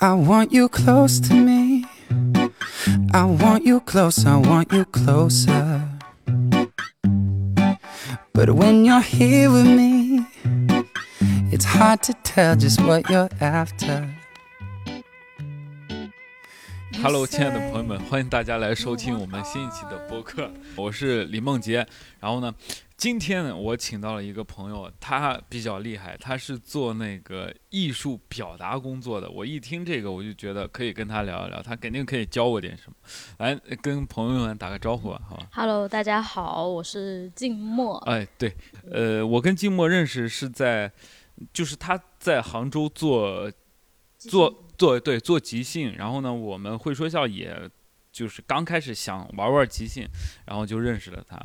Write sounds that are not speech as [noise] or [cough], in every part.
I want you close to me. I want you close, I want you closer. But when you're here with me, it's hard to tell just what you're after. Hello，亲爱的朋友们，欢迎大家来收听我们新一期的播客，我是李梦洁。然后呢，今天呢，我请到了一个朋友，他比较厉害，他是做那个艺术表达工作的。我一听这个，我就觉得可以跟他聊一聊，他肯定可以教我点什么。来，跟朋友们打个招呼吧，好吧？Hello，大家好，我是静默。哎，对，呃，我跟静默认识是在，就是他在杭州做做做对做即兴，然后呢，我们会说笑也就是刚开始想玩玩即兴，然后就认识了他，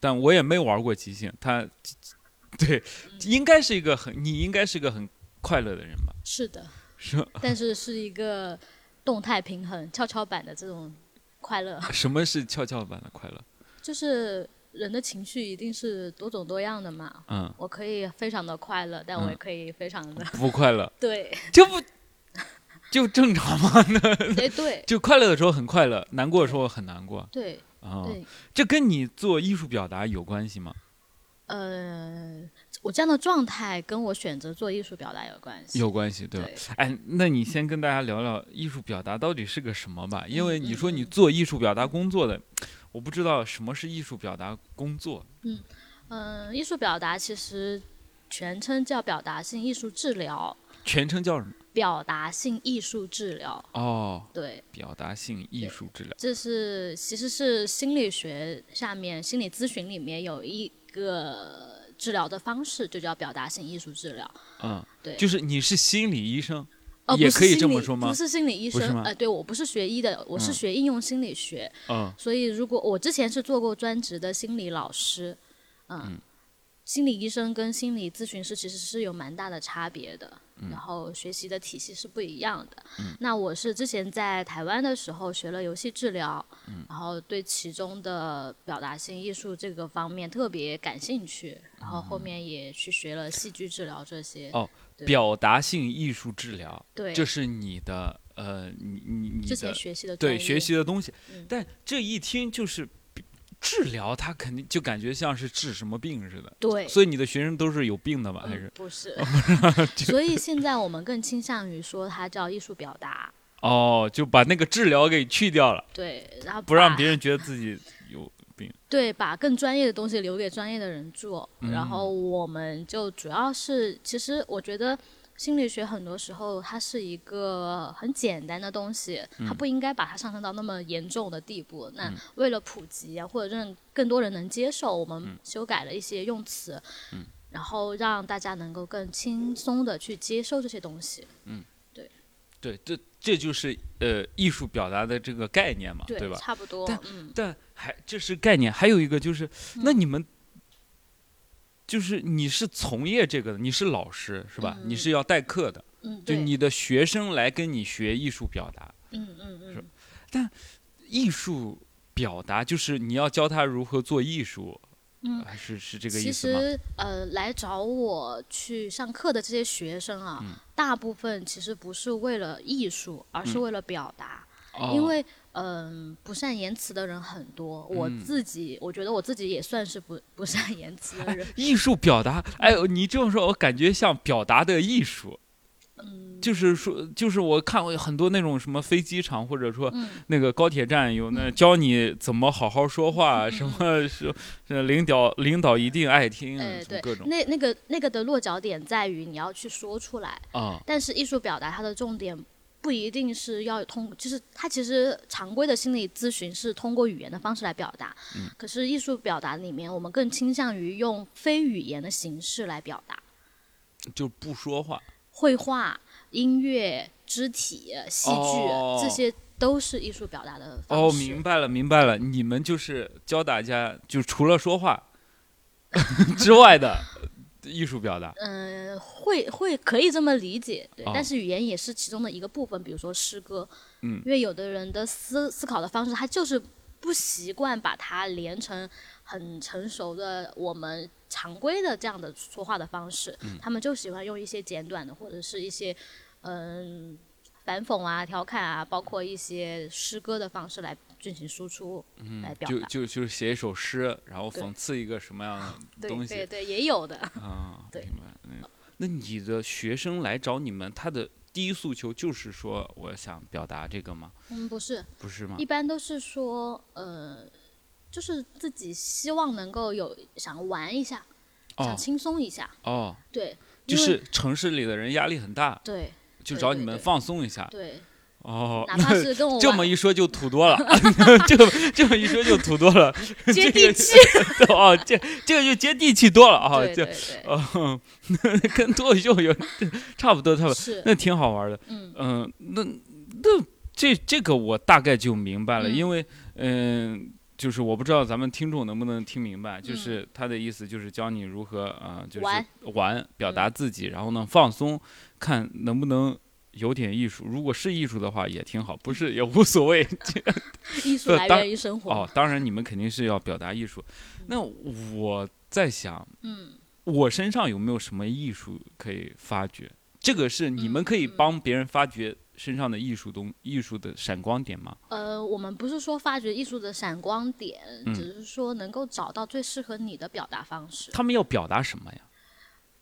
但我也没玩过即兴，他 [laughs] 对应该是一个很你应该是个很快乐的人吧？是的，是但是是一个动态平衡、跷跷板的这种快乐，[laughs] 什么是跷跷板的快乐？就是人的情绪一定是多种多样的嘛。嗯，我可以非常的快乐，但我也嗯可以非常的、不快乐，[laughs] 对这不就正常吗？[laughs] 对对就快乐的时候很快乐，难过的时候很难过对啊。对，这跟你做艺术表达有关系吗？呃，我这样的状态跟我选择做艺术表达有关系。有关系，对吧？对哎，那你先跟大家聊聊艺术表达到底是个什么吧？因为嗯你说你做艺术表达工作的，我不知道什么是艺术表达工作。嗯、艺术表达其实全称叫表达性艺术治疗，全称叫什么？表达性艺术治疗。哦，对，表达性艺术治疗。这是其实是心理学下面心理咨询里面有一个治疗的方式，就叫表达性艺术治疗。嗯，对就是你是心理医生，哦，也可以这么说吗不是心理医生呃，对我不是学医的，我是嗯学应用心理学，嗯所以如果我之前是做过专职的心理老师，嗯。心理医生跟心理咨询师其实是有蛮大的差别的，嗯。然后学习的体系是不一样的。那我是之前在台湾的时候学了游戏治疗，嗯。然后对其中的表达性艺术这个方面特别感兴趣，然后后面也去学了戏剧治疗这些。哦表达性艺术治疗，对，这是你的呃，你你你之前学习的对学习的东西嗯，但这一听就是治疗，他肯定就感觉像是治什么病似的。对，所以你的学生都是有病的吗？还是嗯、不是？[laughs] 所以现在我们更倾向于说它叫艺术表达，哦，就把那个治疗给去掉了，对，然后不让别人觉得自己有病。对，把更专业的东西留给专业的人做，嗯然后我们就主要是，其实我觉得心理学很多时候它是一个很简单的东西，它嗯。不应该把它上升到那么严重的地步。那为了普及啊，或者让更多人能接受，我嗯。们修改了一些用词，然后让大家能够更轻松的去接受这些东西。嗯。对，这这就是呃艺术表达的这个概念嘛，对，吧？差不多但，嗯，但还这是概念，还有一个就是，那你们就是你是从业这个的，你是老师是吧？你是要代课的，嗯，就你的学生来跟你学艺术表达，嗯嗯嗯，是艺术表达就是你要教他如何做艺术，嗯还是是这个意思吗？实呃，来找我去上课的这些学生啊，大部分其实不是为了艺术，而是为了表达。哦。因为嗯、不善言辞的人很多，我嗯自己我觉得我自己也算是不不善言辞的人。[laughs] 艺术表达，哎，你这么说，我感觉像表达的艺术。嗯，就是说，就是我看过很多那种什么飞机场，或者说嗯那个高铁站有那教你怎么好好说话，什么是是领导领导一定爱听，哎，对各，种那那个那个的落脚点在于你要去说出来，啊，但是艺术表达它的重点不一定是要通，就是它其实常规的心理咨询是通过语言的方式来表达，可是艺术表达里面我们更倾向于用非语言的形式来表达，就不说话。绘画、音乐、肢体、戏剧、哦这些都是艺术表达的方哦，明白了，明白了，你们就是教大家，就除了说话 [laughs] 之外的艺术表达。嗯、会会可以这么理解，对，哦。但是语言也是其中的一个部分，比如说诗歌，嗯。因为有的人的思思考的方式，他就是不习惯把它连成很成熟的我们常规的这样的说话的方式，他们就喜欢用一些简短的或者是一些嗯反讽啊、调侃啊，包括一些诗歌的方式来进行输出，来表达。就就就是写一首诗，然后讽刺一个什么样的 [laughs] 东西对对，也有的。啊？[laughs] 对那你的学生来找你们，他的第一诉求就是说，我想表达这个吗？嗯，不是，不是吗一？般都是说，呃，就是自己希望能够有想玩一下，想哦轻松一下，哦，对，就是城市里的人压力很大，对就找你们放松一下。对，哦，[laughs] 哪怕是跟我 [laughs] 这么一说就土多了，[laughs] 这么这么一说就土多了，接地气，哦，这这个就接地气多了啊，这哦，跟脱口秀有差不多，差不多，那挺好玩的。嗯嗯、那那这这个我大概就明白了，嗯因为嗯、就是我不知道咱们听众能不能听明白，就嗯是他的意思就是教你如何啊、呃就是玩玩表达自己，然后呢放松，看能不能。有点艺术，如果是艺术的话也挺好，不是 [laughs] 也无所谓。[laughs] 艺术来源于生活，哦，当然你们肯定是要表达艺术。那我在想，嗯，我身上有没有什么艺术可以发掘？这个是你们可以帮别人发掘身上的艺术东艺术的闪光点吗？呃，我们不是说发掘艺术的闪光点，嗯只是说能够找到最适合你的表达方式。他们要表达什么呀？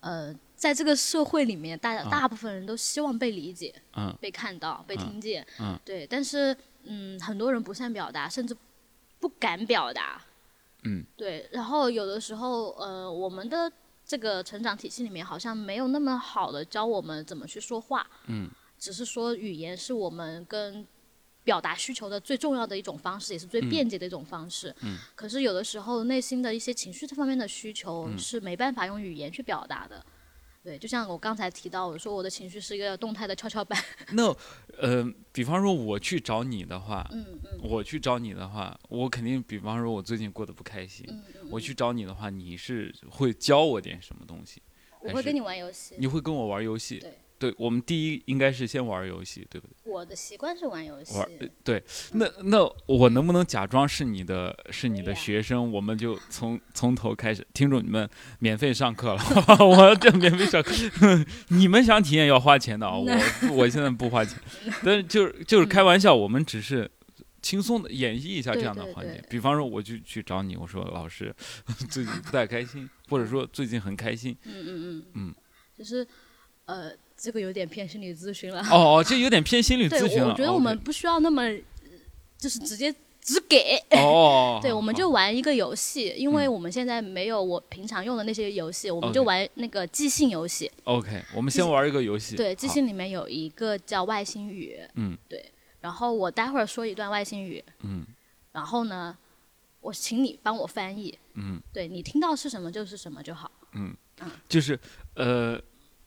呃，在这个社会里面，大啊大部分人都希望被理解、嗯被看到、被嗯听见。嗯对，但是嗯，很多人不善表达，甚至不敢表达。嗯，对。然后有的时候，呃，我们的这个成长体系里面好像没有那么好的教我们怎么去说话。嗯，只是说语言是我们跟表达需求的最重要的一种方式，也是最嗯便捷的一种方式。嗯，可是有的时候内心的一些情绪这方面的需求嗯是没办法用语言去表达的。对，就像我刚才提到，我说我的情绪是一个动态的跷跷板。[laughs] 那呃，比方说我去找你的话，嗯嗯我去找你的话，我肯定，比方说我最近过得不开心，嗯嗯，我去找你的话，你是会教我点什么东西？我会跟你玩游戏。你会跟我玩游戏？对，对，我们第一应该是先玩游戏，对不对？我的习惯是玩游戏。玩呃对，那那我能不能假装是你的是你的学生？我们就从从头开始，听众你们免费上课了，[laughs] 我这免费上课，[laughs] 你们想体验要花钱的啊，我 [laughs] 我现在不花钱，但是就是就是开玩笑，我们只是。轻松的演绎一下这样的环节对，比方说我就去找你，我说老师最近不太开心，或者说最近很开心。嗯嗯嗯嗯，就是呃，这个有点偏心理咨询了。哦哦，这有点偏心理对，咨询了。[laughs] 我我觉得我们不需要那么，呃就是直接只给。哦哦，对，我们就玩一个游戏，因为嗯我们现在没有我平常用的那些游戏，我们就玩那个即兴游戏。OK，我们先玩一个游戏。对，即兴里面有一个叫外星语，嗯对。然后我待会儿说一段外星语，嗯然后呢，我请你帮我翻译，嗯对你听到是什么就是什么就好。嗯嗯，就是呃，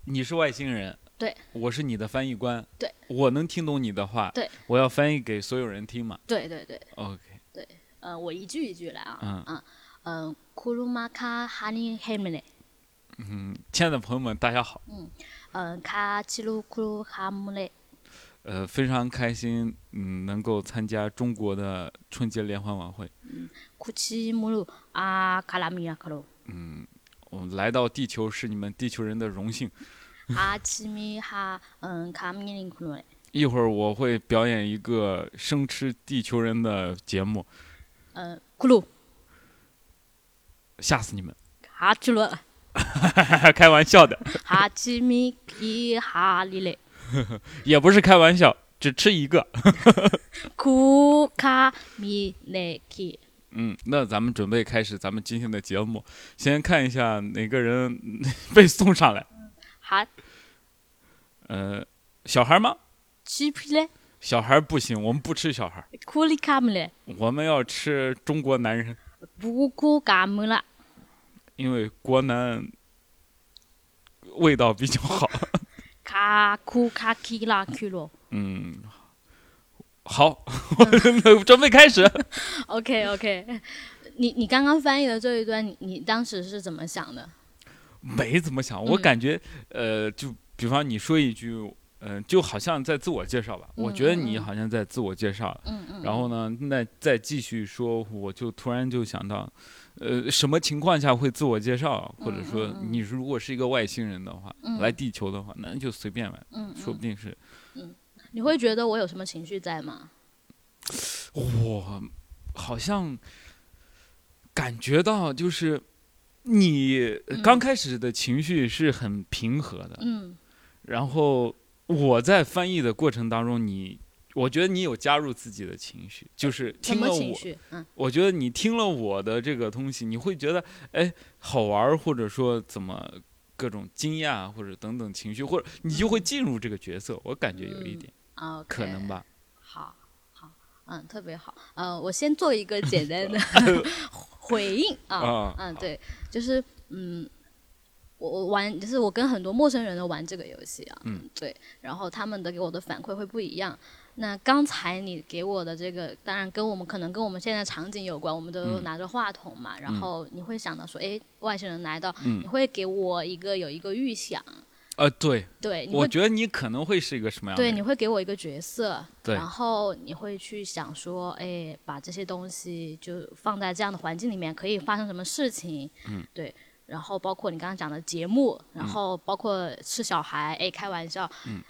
你是外星人，对，我是你的翻译官，对，我能听懂你的话，对，我要翻译给所有人听嘛。对对对，OK，对。呃，我一句一句来啊，嗯。嗯嗯，库鲁马卡哈尼黑姆雷，嗯，亲爱的朋友们，大家好，嗯，卡奇鲁库鲁哈姆雷，呃，非常开心，嗯，能够参加中国的春节联欢晚会，嗯库奇姆鲁阿卡拉米亚克鲁，嗯，我们来到地球是你们地球人的荣幸。阿奇米哈嗯卡米林库鲁，一会儿我会表演一个生吃地球人的节目，嗯，库鲁吓死你们！哈奇罗 [laughs] 开玩笑的，哈奇米基哈里嘞，[laughs] 也不是开玩笑，只吃一个。[laughs] 库卡米雷基，嗯，那咱们准备开始咱们今天的节目，先看一下哪个人嗯被送上来。哈呃，小孩吗？奇皮雷，小孩不行，我们不吃小孩，库里卡姆雷，我们要吃中国男人，不库卡姆了，因为国男味道比较好。卡库卡基拉库罗。嗯，好，我准备开始。[laughs] OK OK，你你刚刚翻译的这一段，你你当时是怎么想的？[laughs] 没怎么想，我嗯感觉，呃，就比方你说一句，嗯、就好像在自我介绍吧。我觉得你好像在自我介绍，嗯嗯。然后呢，那再继续说，我就突然就想到，呃，什么情况下会自我介绍？或者说你如果是一个外星人的话，嗯来地球的话，那就随便来，嗯，说不定是，嗯你会觉得我有什么情绪在吗？我好像感觉到，就是你刚开始的情绪是很平和的，嗯然后我在翻译的过程当中，你我觉得你有加入自己的情绪，就是听了我，嗯我觉得你听了我的这个东西，你会觉得哎好玩，或者说怎么各种惊讶或者等等情绪，或者你就会进入这个角色。我感觉有一点、啊，可能。吧。好，好，嗯，特别好。嗯，我先做一个简单的 [laughs] [laughs] [laughs] 回应啊，啊嗯，对，就是嗯，我我玩，就是我跟很多陌生人都玩这个游戏啊，嗯，对，然后他们的给我的反馈会不一样。那刚才你给我的这个，当然跟我们可能跟我们现在场景有关，我们都嗯。拿着话筒嘛，然后你会想到说，哎，外星人来到，嗯。你会给我一个有一个预想，呃，对，对，你会我觉得你可能会是一个什么样的对，人？你会给我一个角色，对然后你会去想说，哎，把这些东西就放在这样的环境里面，可以发生什么事情？嗯，对。然后包括你刚刚讲的节目，然嗯后包括是小孩，哎，开玩笑，嗯，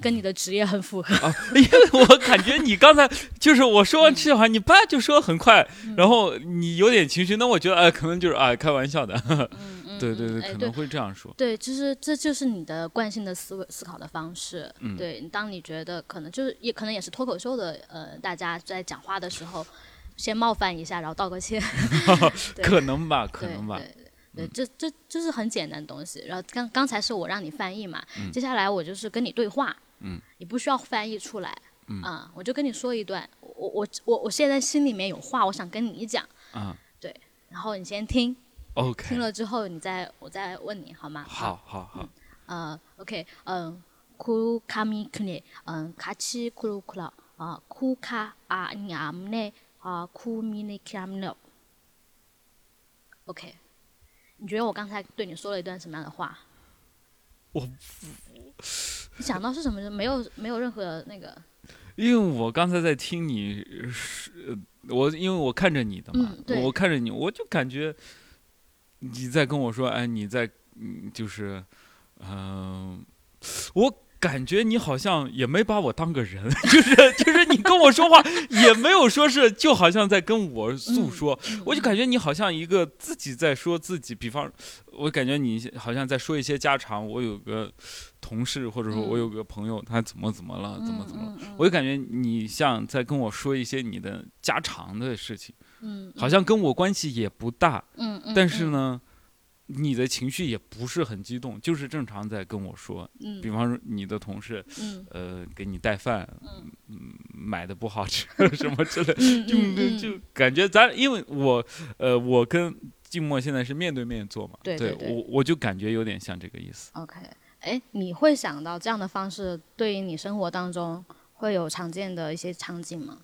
跟你的职业很符合。啊，因为我感觉你刚才就是我说完吃小孩，你叭就说很快，嗯然后你有点情绪，那我觉得哎，可能就是哎开玩笑的，嗯对对对，哎可能会这样说。对，就是这就是你的惯性的思维思考的方式。嗯对，当你觉得可能就是也可能也是脱口秀的呃，大家在讲话的时候，先冒犯一下，然后道个歉。[laughs] 可能吧，可能吧。对对对，这这这是很简单的东西。然后刚刚才是我让你翻译嘛，接下来我就是跟你对话，嗯，你不需要翻译出来，嗯啊，我就跟你说一段，我我我我现在心里面有话，我想跟你讲，啊对，然后你先听，，OK，听了之后你再我再问你好吗？好好好，呃，OK，嗯，쿠카미크네，嗯，같이쿠루쿠라，啊，쿠카아니암네，啊，쿠미네키암네。OK，你觉得我刚才对你说了一段什么样的话？我你想到是什么？没有，没有任何那个，因为我刚才在听你是，呃我因为我看着你的嘛，嗯对我看着你，我就感觉 你在跟我说，哎，你在，嗯，就是，嗯、我感觉你好像也没把我当个人，[laughs] 就是就是你跟我说话也没有说是，就好像在跟我诉说，我就感觉你好像一个自己在说自己，比方，我感觉你好像在说一些家常，我有个同事或者说我有个朋友，他怎么怎么了，怎么怎么了。嗯我就感觉你像在跟我说一些你的家常的事情，嗯好像跟我关系也不大，嗯嗯，但是呢，你的情绪也不是很激动，就是正常在跟我说。嗯，比方说你的同事，嗯。呃，给你带饭，嗯。嗯，买的不好吃 [laughs] [laughs] 什么之类，嗯就就感觉咱，因为我，呃，我跟静默现在是面对面做嘛，对对对我我就感觉有点像这个意思。OK，哎，你会想到这样的方式对于你生活当中会有常见的一些场景吗？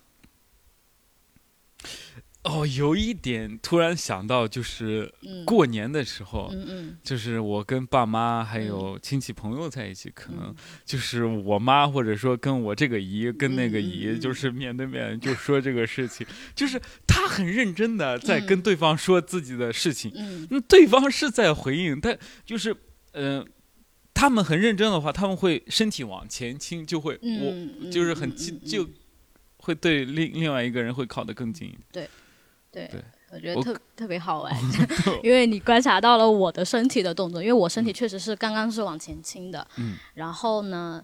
哦，有一点突然想到，就是嗯，过年的时候，嗯嗯。就是我跟爸妈还有亲戚朋友在一起，可能就是我妈或者说跟我这个姨跟那个姨，就是面对面就说这个事情，[laughs] 就是她很认真的在跟对方说自己的事情，嗯。那对方是在回应，但就是嗯、呃他们很认真的话，他们会身体往前倾，就会、嗯，我就是很近就会对另另外一个人会靠得更近一点。对对，我我觉得特特别好玩，[laughs] [laughs] 因为你观察到了我的身体的动作，因为我身体确实是刚刚是往前倾的，嗯，然后呢，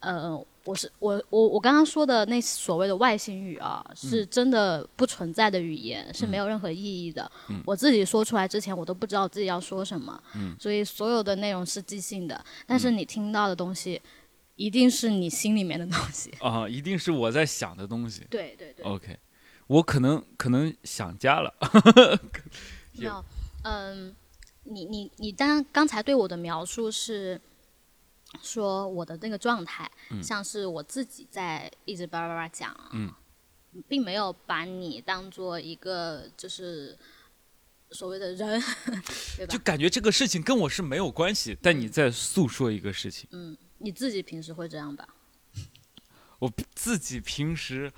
呃，我是我我我刚刚说的那所谓的外星语啊，是真的不存在的语言，是没有任何意义的。嗯我自己说出来之前，我都不知道自己要说什么，嗯所以所有的内容是即兴的，但是你听到的东西，一定是你心里面的东西。啊、一定是我在想的东西。[laughs] 对对对。OK，我可能可能想家了。有嗯，你你你当刚才对我的描述是说我的那个状态，像是我自己在一直叭叭叭讲，嗯，并没有把你当做一个就是所谓的人，[laughs] 对吧就？感觉这个事情跟我是没有关系，但你在诉说一个事情。嗯，你自己平时会这样吧？我自己平时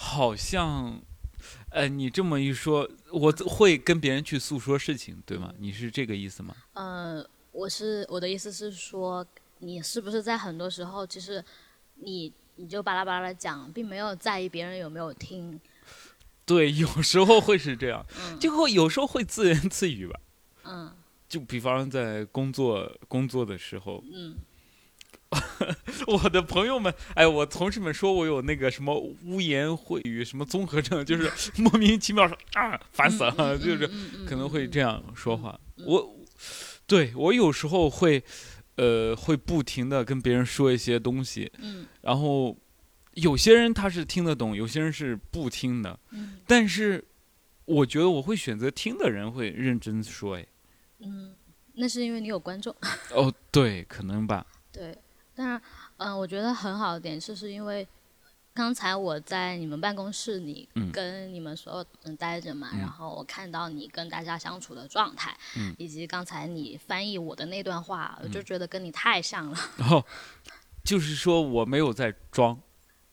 好像，呃，你这么一说，我会跟别人去诉说事情，对吗？你是这个意思吗？呃，我是我的意思是说，你是不是在很多时候，其实你你就巴拉巴拉的讲，并没有在意别人有没有听。对，有时候会是这样，嗯就会有时候会自言自语吧。嗯就比方在工作工作的时候，嗯，[laughs] 我的朋友们，哎，我同事们说我有那个什么污言秽语什么综合症，[laughs] 就是莫名其妙说啊，烦死了，嗯就是可能会这样说话。嗯我，对我有时候会，呃，会不停的跟别人说一些东西，嗯。然后有些人他是听得懂，有些人是不听的，嗯。但是我觉得我会选择听的人会认真说，哎，嗯，那是因为你有观众。哦，对，可能吧，对，当然，嗯、我觉得很好的点就是因为刚才我在你们办公室里嗯。跟你们所有人待着嘛，嗯。然后我看到你跟大家相处的状态，嗯。以及刚才你翻译我的那段话，我就觉得跟你太像了。然后就是说我没有在装，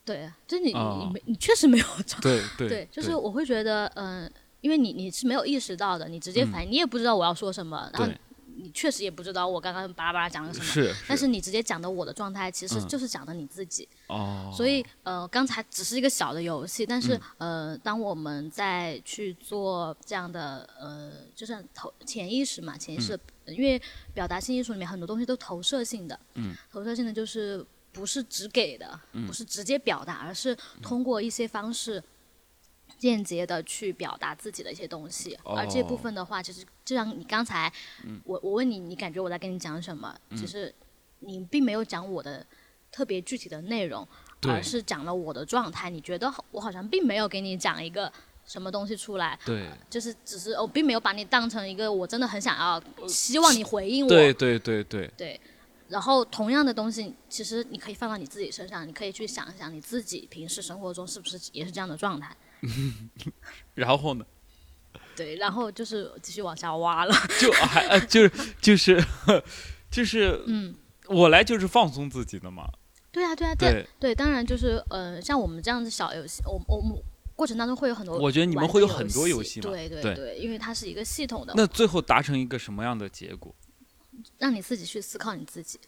对，就你、哦你没你确实没有装。对对对，就是我会觉得，嗯、因为你你是没有意识到的，你直接反应，你也不知道我要说什么，然后对你确实也不知道我刚刚巴拉巴拉讲了什么。是，但是你直接讲的我的状态，其实嗯就是讲的你自己。哦，所以呃，刚才只是一个小的游戏，但是、嗯呃，当我们在去做这样的呃，就是投潜意识嘛，潜意识，因为表达性艺术里面很多东西都投射性的，嗯，投射性的就是不是只给的，不是直接表达，而是通过一些方式。间接的去表达自己的一些东西，而这部哦分的话，其实就像你刚才，我我问你，你感觉我在跟你讲什么？其实你并没有讲我的特别具体的内容，而是讲了我的状态。你觉得我好像并没有给你讲一个什么东西出来，对就是只是我并没有把你当成一个我真的很想要，希望你回应我。对对对对，对然后同样的东西，其实你可以放到你自己身上，你可以去想一想你自己平时生活中是不是也是这样的状态。[laughs] 然后呢，对，然后就是继续往下挖了。[laughs] 就还呃就是就是就是嗯，我来就是放松自己的嘛，对啊，对啊，对啊对，当然就是呃，像我们这样子小游戏，我我们过程当中会有很多，我觉得你们会有很多游戏嘛对对对对，因为它是一个系统的，那最后达成一个什么样的结果？让你自己去思考你自己。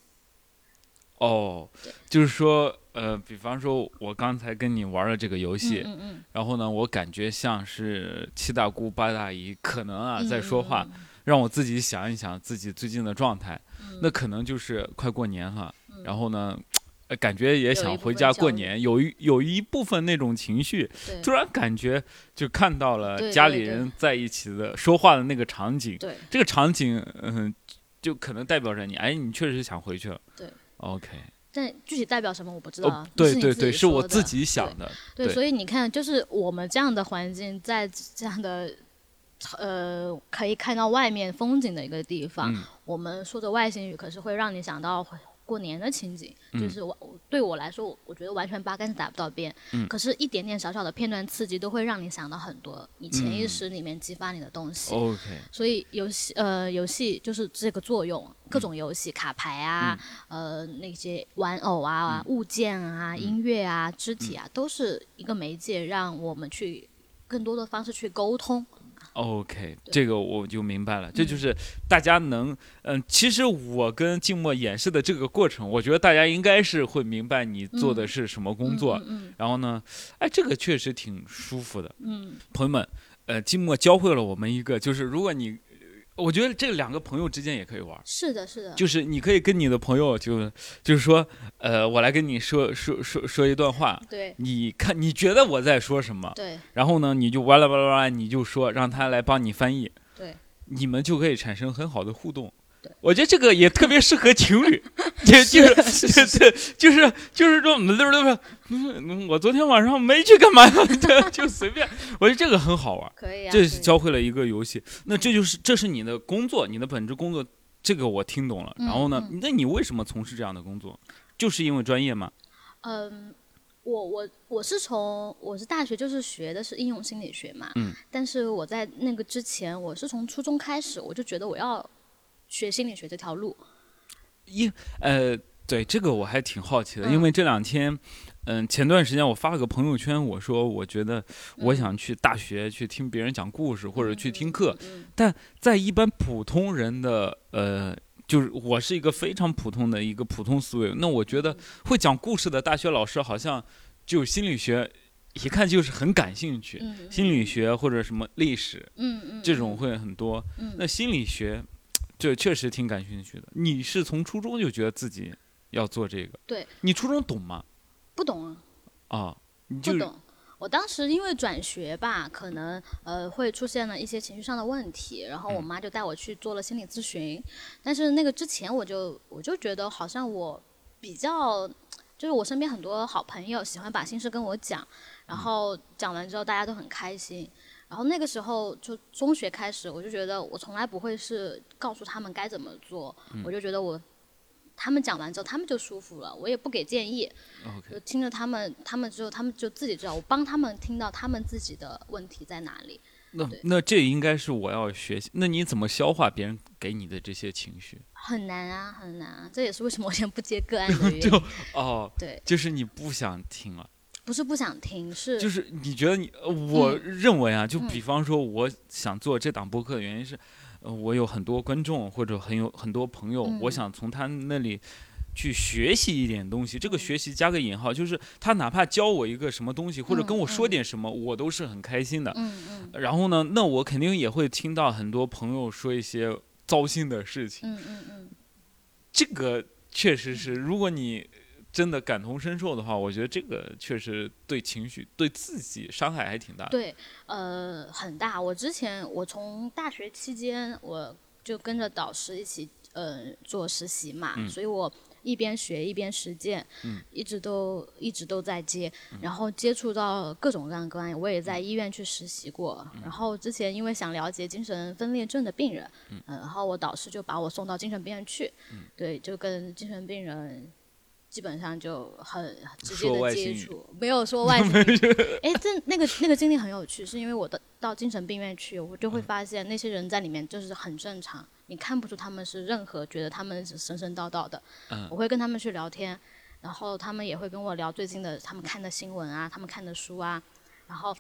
哦，就是说，呃，比方说，我刚才跟你玩了这个游戏，嗯嗯。然后呢，我感觉像是七大姑八大姨可能啊嗯，在说话，嗯让我自己想一想自己最近的状态。嗯。那可能就是快过年哈，嗯。然后呢，呃感觉也想回家过年，有一有一部分那种情绪，突然感觉就看到了家里人在一起的说话的那个场景，对。这个场景，嗯，就可能代表着你，哎，你确实想回去了。对，OK，但具体代表什么我不知道啊。哦，对对对，是我自己想的，对，对所以你看，就是我们这样的环境，在这样的呃可以看到外面风景的一个地方，嗯我们说着外星语，可是会让你想到过年的情景，嗯就是我我对我来说，我觉得完全八竿子打不到边，嗯。可是一点点小小的片段刺激，都会让你想到很多你潜意嗯。识里面激发你的东西。，OK，所以游戏呃游戏就是这个作用，各种游戏卡牌啊，呃那些玩偶啊、物件啊、音乐啊、肢体啊，都是一个媒介，让我们去更多的方式去沟通。OK，这个我就明白了，这嗯。就是大家能，嗯，其实我跟静默演示的这个过程，我觉得大家应该是会明白你做的嗯。是什么工作，嗯然后呢，哎，这个确实挺舒服的。嗯。朋友们，呃，静默教会了我们一个，就是如果你，呃我觉得这两个朋友之间也可以玩。是的，是的，就是你可以跟你的朋友就就是说，呃，我来跟你说说说说一段话，对你看你觉得我在说什么，对然后呢，你就哇啦哇啦哇啦，你就说让他来帮你翻译，对，你们就可以产生很好的互动对。我觉得这个也特别适合情侣，[laughs] 就就是对，就是就是说，嗯我昨天晚上没去干嘛 [laughs] 就随便。我觉得这个很好玩，可以啊。这是教会了一个游戏。那这就是这是你的工作，你的本职工作，这个我听懂了。然后呢，嗯那你为什么从事这样的工作？就是因为专业吗？嗯，我我我是从我是大学就是学的是应用心理学嘛，嗯，但是我在那个之前，我是从初中开始，我就觉得我要学心理学这条路，因呃，对这个我还挺好奇的，嗯。因为这两天，嗯、前段时间我发了个朋友圈，我说我觉得我想去大学去听别人讲故事，或者去听课，嗯在一般普通人的呃就是我是一个非常普通的一个普通思维，那我觉得会讲故事的大学老师好像就心理学，一看就是很感兴趣，嗯心理学或者什么历史嗯嗯这种会很多。嗯。那心理学，这确实挺感兴趣的。你是从初中就觉得自己要做这个？对。你初中懂吗？不懂啊。啊，你就不懂。我当时因为转学吧，可能呃会出现了一些情绪上的问题，然后我妈就带我去做了心理咨询。但是那个之前我就我就觉得好像我比较，就是我身边很多好朋友喜欢把心事跟我讲，然后讲完之后大家都很开心。然后那个时候就中学开始，我就觉得我从来不会是告诉他们该怎么做，我就觉得我他们讲完之后他们就舒服了，我也不给建议，就听着他们，他们之后，他们就自己知道，我帮他们听到他们自己的问题在哪里。那那这应该是我要学习。那你怎么消化别人给你的这些情绪？很难啊，很难啊，这也是为什么我现在不接个案的 [laughs] 原就。哦，对，就是你不想听了。不是不想听，是就是你觉得你，呃我认为啊，就嗯比方说，我想做这档播客的原因是，呃，我有很多观众或者很有很多朋友，嗯我想从他那里去学习一点东西。这个学习加个引号，就是他哪怕教我一个什么东西，或者跟我说嗯点什么，我都是很开心的。嗯嗯然后呢，那我肯定也会听到很多朋友说一些糟心的事情。嗯嗯嗯，这个确实是，如果你真的感同身受的话，我觉得这个确实对情绪、对自己伤害还挺大的。对，呃，很大。我之前我从大学期间，我就跟着导师一起呃做实习嘛，嗯所以我一边学一边实践，嗯一直都一直都在接，然后接触到各种各样的个案，我也嗯在医院去实习过。然后之前因为想了解精神分裂症的病人，嗯、然后我导师就把我送到精神病院去，嗯对，就跟精神病人。基本上就很直接的接触，没有说外 [laughs] 星语，哎，这那个那个经历很有趣，是因为我的到精神病院去，我就会发现那些人在里面就是很正常，你看不出他们是任何觉得他们神神叨叨的。嗯。我会跟他们去聊天，然后他们也会跟我聊最近的他们看的新闻啊，他们看的书啊，然后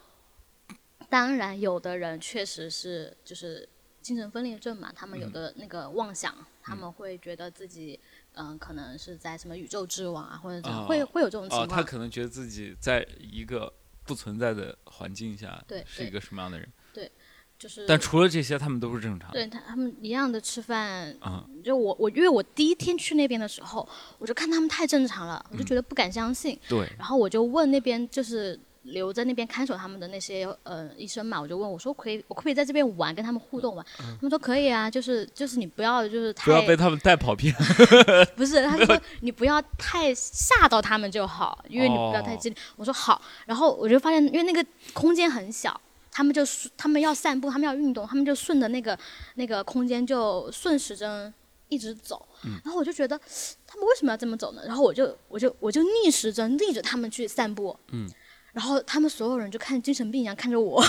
当然有的人确实是就是精神分裂症嘛，他们有的那个妄想，他们会觉得自己嗯、可能是在什么宇宙之王啊，或者怎样，哦会会有这种情哦，况。他可能觉得自己在一个不存在的环境下，对对是一个什么样的人？对就是但除了这些，他们都是正常的。对他他们一样的吃饭，啊就我我因为我第一天去那边的时候，我就看他们太正常了，我就觉得不敢相信，对，然后我就问那边就是留在那边看守他们的那些呃医生嘛，我就问我说可以我可不可以在这边玩，跟他们互动玩？他们说可以啊，就是就是你不要就是太嗯不要被他们带跑偏。[laughs] 不是，他说你不要太吓到他们就好，因为你不要太哦激烈。我说好，然后我就发现，因为那个空间很小，他们就顺他们要散步，他们要运动，他们就顺着那个那个空间就顺时针一直走。嗯然后我就觉得他们为什么要这么走呢？然后我就我就我就逆时针逆着他们去散步。嗯。然后他们所有人就看精神病一样看着我，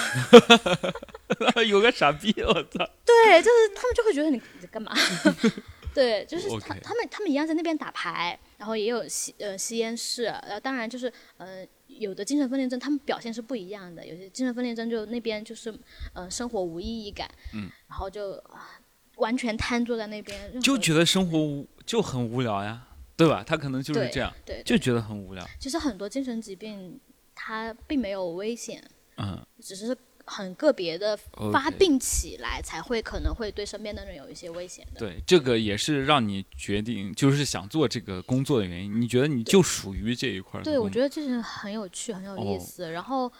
[laughs] 有个傻逼，我操！对，就是他们就会觉得你你在干嘛？[laughs] 对，就是他他们他们一样在那边打牌，然后也有吸呃吸烟室，呃当然就是呃有的精神分裂症他们表现是不一样的，有些精神分裂症就那边就是呃生活无意义感，嗯，然后就、啊完全瘫坐在那边，就觉得生活无就很无聊呀，对吧？他可能就是这样，对，就觉得很无聊。其实很多精神疾病它并没有危险，嗯，只是很个别的发病起来才会可能会对身边的人有一些危险的。对，这个也是让你决定就是想做这个工作的原因。你觉得你就属于这一块儿对，我觉得这是很有趣、很有意哦思。然后，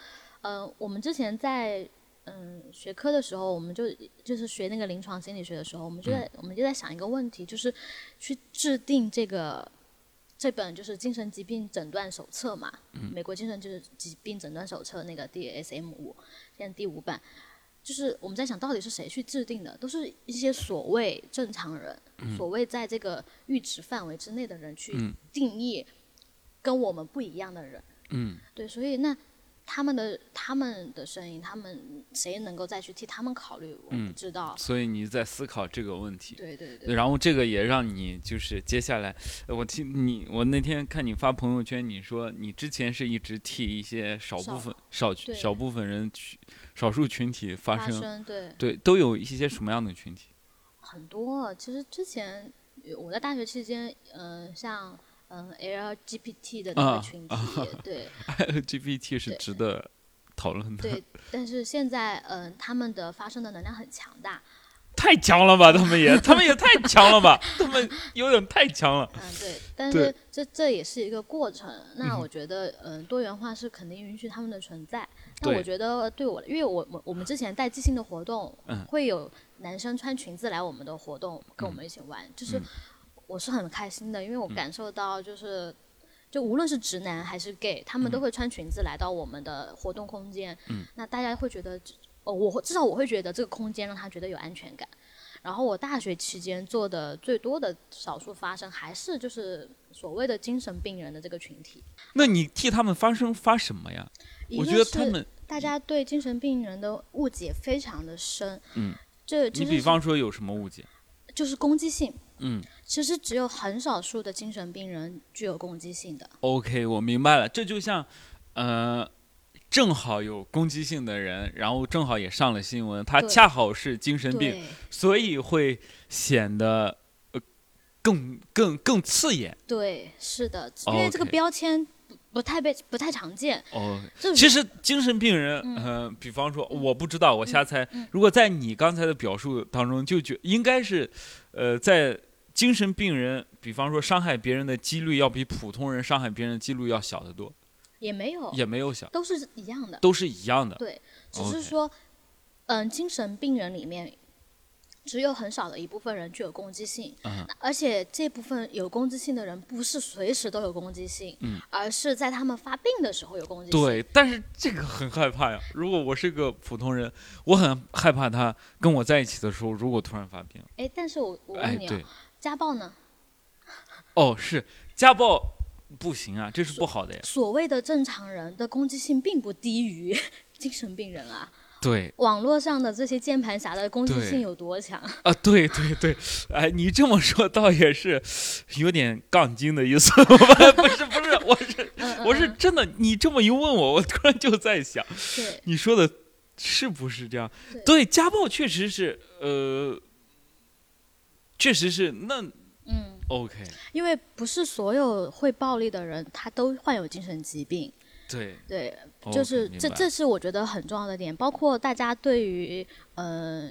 呃，我们之前在嗯学科的时候，我们就就是学那个临床心理学的时候，我们就嗯在、我们就在想一个问题，就是去制定这个这本就是精神疾病诊断手册嘛，嗯美国精神就是疾病诊断手册那个 DSM 五，现在第五版。就是我们在想到底是谁去制定的，都是一些所谓正常人，所谓在这个阈值范围之内的人去嗯定义跟我们不一样的人。嗯，对，所以那他们的他们的声音，他们谁能够再去替他们考虑？我嗯不知道。所以你在思考这个问题。对对对，然后这个也让你就是接下来，呃我听你，我那天看你发朋友圈，你说你之前是一直替一些少部分少少部分人群少数群体发发声，生对对，都有一些什么样的群体？很多。其实之前我在大学期间，嗯、像嗯、LGBT 的那啊个群体，对，L G P T 是值得讨论的，[laughs] 对，但是现在嗯、他们的发声的能量很强大，太强了吧？他们也，他们也太强了吧？他们有点太强了。嗯，对，但是这这也是一个过程。那嗯我觉得，嗯、多元化是肯定允许他们的存在。对那我觉得对我，因为我我我们之前带即兴的活动，嗯会有男生穿裙子来我们的活动跟我们一起玩，就是嗯我是很开心的，因为我感受到就是。就无论是直男还是 gay，他们都会穿裙子来到我们的活动空间。嗯那大家会觉得，哦，我会至少我会觉得这个空间让他觉得有安全感。然后我大学期间做的最多的少数发生，还是就是所谓的精神病人的这个群体。那你替他们发声发什么呀？我觉得他们，大家对精神病人的误解非常的深。嗯，这你比方说有什么误解？就是攻击性。嗯其实只有很少数的精神病人具有攻击性的。，OK，我明白了。这就像，呃，正好有攻击性的人，然后正好也上了新闻，他恰好是精神病，所以会显得呃更更更刺眼。对，是的，因为这个标签不不太被不太常见。哦，就是其实精神病人，嗯呃，比方说，我不知道，我瞎猜。如果在你刚才的表述当中，就觉应该是，呃，在精神病人，比方说伤害别人的几率要比普通人伤害别人的几率要小得多，也没有，也没有小，都是一样的。都是一样的。对，只是说，嗯，精神病人里面只有很少的一部分人具有攻击性，嗯。而且这部分有攻击性的人不是随时都有攻击性，嗯。而是在他们发病的时候有攻击性。对，但是这个很害怕呀。如果我是个普通人，我很害怕他跟我在一起的时候，如果突然发病，哎，但是我我哎，问你啊，对，家暴呢？哦，是家暴不行啊，这是不好的呀。所谓的正常人的攻击性并不低于 [laughs] 精神病人啊。对网络上的这些键盘侠的攻击性有多强？[laughs] 啊，对对对，哎，你这么说倒也是有点杠精的意思。[laughs] 不是不是，我是嗯我是真的，你这么一问我，我突然就在想，你说的是不是这样？对对，家暴确实是，呃，确实是那嗯，OK，因为不是所有会暴力的人他都患有精神疾病。对，对就是这这是我觉得很重要的点，包括大家对于呃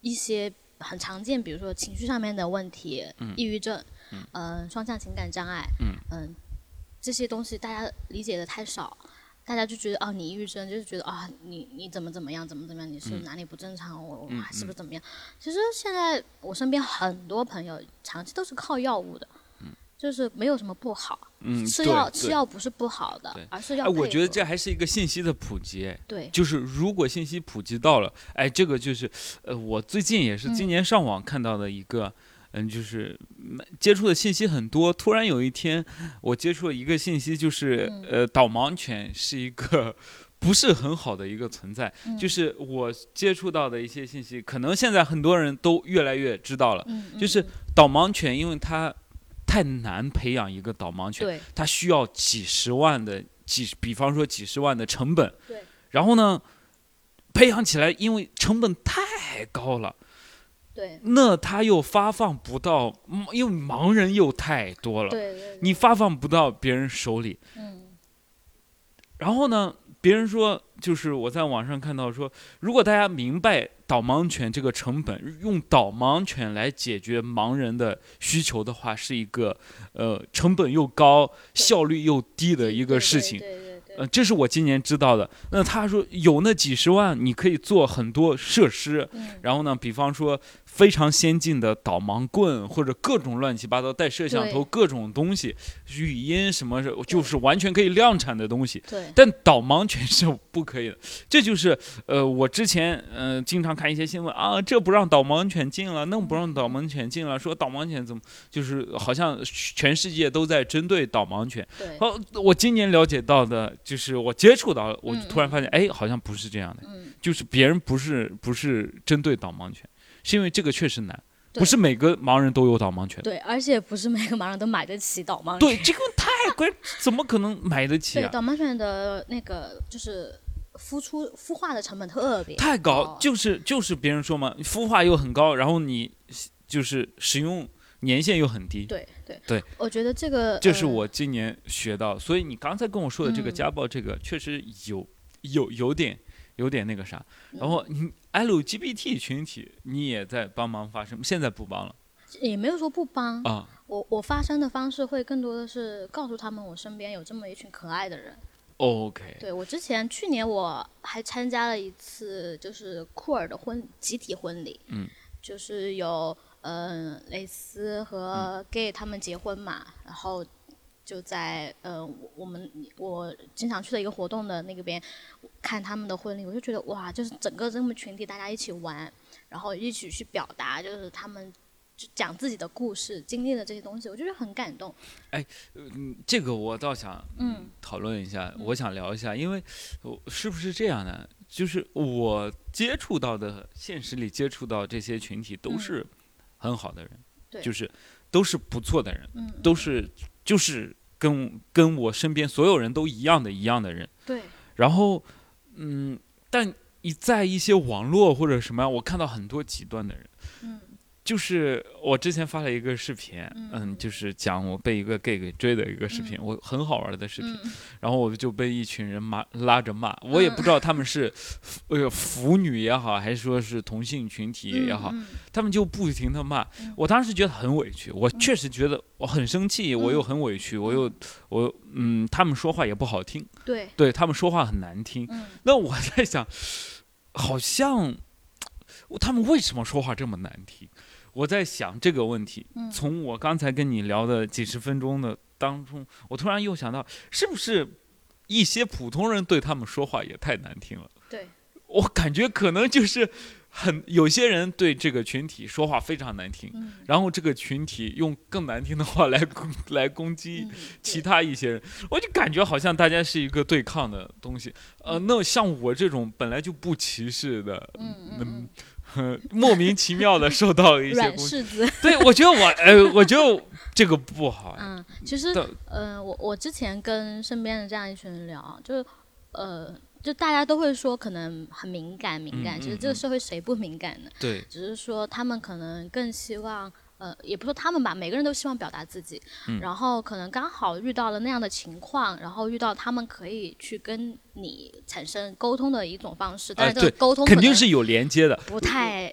一些很常见，比如说情绪上面的问题，嗯。抑郁症，嗯。呃双向情感障碍，嗯。这些东西大家理解的太少。大家就觉得哦，你抑郁症就是觉得啊，你你怎么怎么样，怎么怎么样，你是嗯。哪里不正常，我我嗯是不是怎么样？其实现在我身边很多朋友长期都是靠药物的，就是没有什么不好，嗯，吃药吃药不是不好的，而是要哎，我觉得这还是一个信息的普及，哎对。就是如果信息普及到了，哎，这个就是，呃，我最近也是今嗯。年上网看到的一个，嗯，就是嗯接触的信息很多，突然有一天我接触了一个信息，就是、嗯呃，导盲犬是一个不是很好的一个存在，嗯就是我接触到的一些信息，可能现在很多人都越来越知道了，嗯，就是嗯导盲犬，因为它太难培养一个导盲犬，它需要几十万的几，比方说几十万的成本。对。然后呢，培养起来，因为成本太高了，对那他又发放不到，嗯因为盲人又太多了，对对，你发放不到别人手里。嗯然后呢，别人说，就是我在网上看到说，如果大家明白导盲犬这个成本，用导盲犬来解决盲人的需求的话，是一个呃成本又高、效率又低的一个事情。对对对对呃，这是我今年知道的。那他说有那几十万，你可以做很多设施，嗯然后呢，比方说非常先进的导盲棍，或者各种乱七八糟带摄像头各种东西，语音什么，就是完全可以量产的东西。对。但导盲犬是不可以的，[laughs] 这就是呃，我之前呃经常看一些新闻啊，这不让导盲犬进了，那不让导盲犬进了，说导盲犬怎么就是好像全世界都在针对导盲犬。对，哦，我今年了解到的就是我接触到，我突然发现，哎，好像不是这样的，嗯，就是别人不是不是针对导盲犬，是因为这个确实难，不是每个盲人都有导盲犬。对，而且不是每个盲人都买得起导盲犬。对，这个太贵，[laughs] 怎么可能买得起？导盲犬的那个就是孵出孵化的成本特别太高高，就是就是别人说嘛，孵化又很高，然后你就是使用年限又很低。对对对，我觉得这个这是呃我今年学到，所以你刚才跟我说的这个嗯家暴，这个确实有有有点有点那个啥。然后嗯你 LGBT 群体你也在帮忙发声，现在不帮了。也没有说不帮，啊。我我发声的方式会更多的是告诉他们我身边有这么一群可爱的人。OK，对我之前去年我还参加了一次就是酷儿的婚集体婚礼，嗯，就是有嗯、呃蕾丝和 gay 他们结婚嘛，然后就在呃我我们我经常去的一个活动的那个边看他们的婚礼，我就觉得哇，就是整个这么群体大家一起玩，然后一起去表达，就是他们。就讲自己的故事，经历的这些东西，我觉得很感动。哎嗯，这个我倒想嗯讨论一下，我想聊一下，因为我是不是这样的？就是我接触到的现实里接触到这些群体都嗯是很好的人，对就是都是不错的人，嗯，都是就是跟跟我身边所有人都一样的一样的人。对，然后，嗯，但你在一些网络或者什么样，我看到很多极端的人，嗯就是我之前发了一个视频，嗯。嗯，就是讲我被一个 gay 给追的一个视频，嗯。我很好玩的视频，嗯。然后我就被一群人骂拉着骂，我也不知道他们是呃腐女也好，还是说是同性群体也好，嗯。他们就不停的骂嗯，我当时觉得很委屈，我确实觉得我很生气，我又很委屈，我又我嗯，他们说话也不好听，对，对他们说话很难听，嗯。那我在想，好像他们为什么说话这么难听？我在想这个问题。嗯从我刚才跟你聊的几十分钟的当中，我突然又想到，是不是一些普通人对他们说话也太难听了？对，我感觉可能就是很有些人对这个群体说话非常难听，嗯然后这个群体用更难听的话来攻来攻击嗯其他一些人，我就感觉好像大家是一个对抗的东西。呃，那像我这种本来就不歧视的，嗯嗯 [laughs] 莫名其妙的受到一些软，柿子。[laughs] 对我觉得我，呃，我觉得这个不好。嗯，其实嗯，呃，我我之前跟身边的这样一群人聊，就是，呃，就大家都会说可能很敏感，敏感。嗯其实这个社会谁不敏感呢？对，只是说他们可能更希望，呃，也不说他们吧，每个人都希望表达自己，嗯然后可能刚好遇到了那样的情况，然后遇到他们可以去跟你产生沟通的一种方式，但哎是这个沟通肯定是有连接的。不太。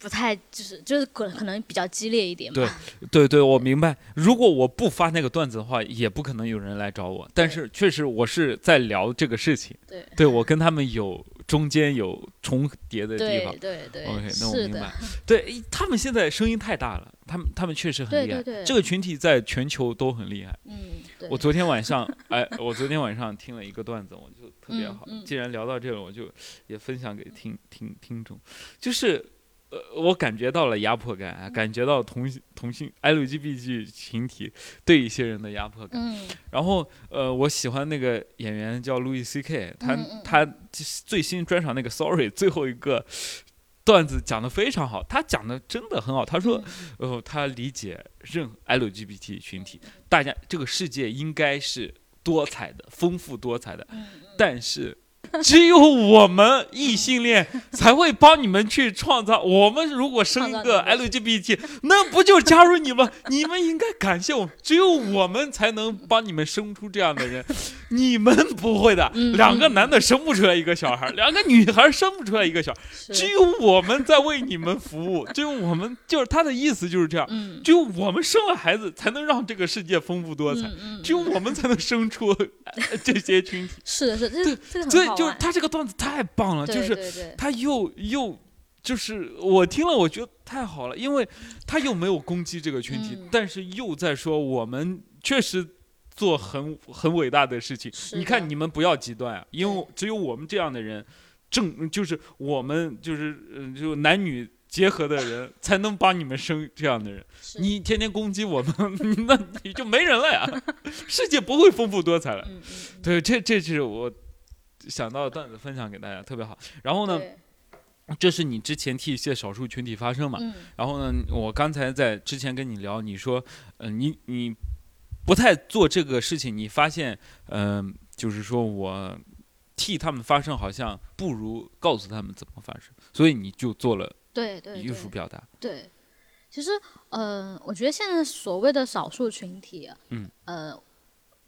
不太就是就是可可能比较激烈一点吧。对对对，我明白。如果我不发那个段子的话，也不可能有人来找我。但是确实，我是在聊这个事情。对对我跟他们有中间有重叠的地方对。对对 OK，那我明白。。对，他们现在声音太大了，他们他们确实很厉害。对对对这个群体在全球都很厉害。嗯，我昨天晚上，哎，我昨天晚上听了一个段子，我就特别好。嗯嗯既然聊到这个，我就也分享给听听听众，就是。呃，我感觉到了压迫感啊，感觉到同性同性 LGBT 群体对一些人的压迫感。嗯然后，呃，我喜欢那个演员叫路易 C K，他、他最新专场那个 Sorry 最后一个段子讲的非常好，他讲的真的很好。他说，嗯呃，他理解任 LGBT 群体，大家这个世界应该是多彩的、丰富多彩的，嗯但是。[laughs] 只有我们异性恋才会帮你们去创造。我们如果生一个 LGBT，那不就加入你们？[laughs] 你们应该感谢我们，只有我们才能帮你们生出这样的人。[laughs] 你们不会的，嗯两个男的生不出来一个小孩，两个女孩生不出来一个小孩，只有我们在为你们服务，只有我们就是他的意思就是这样，嗯只有我们生了孩子才能让这个世界丰富多彩，只有我们才能生出呃这些群体。是的是的这这很所以就是他这个段子太棒了，就是他又又就是我听了，我觉得太好了，因为他又没有攻击这个群体，嗯。但是又在说我们确实做很很伟大的事情。你看你们不要极端啊，因为只有我们这样的人，正就是我们就是嗯、就男女。结合的人才能帮你们生这样的人，你天天攻击我们，[laughs] 那你就没人了呀，世界不会丰富多彩了。嗯嗯。对，这这是我想到的段子，分享给大家，特别好。然后呢，这是你之前替一些少数群体发声嘛？嗯然后呢，我刚才在之前跟你聊，你说，呃，你你不太做这个事情，你发现，嗯、就是说我替他们发声，好像不如告诉他们怎么发声，所以你就做了对对艺术表达。对，其实，呃，我觉得现在所谓的少数群体，嗯，呃，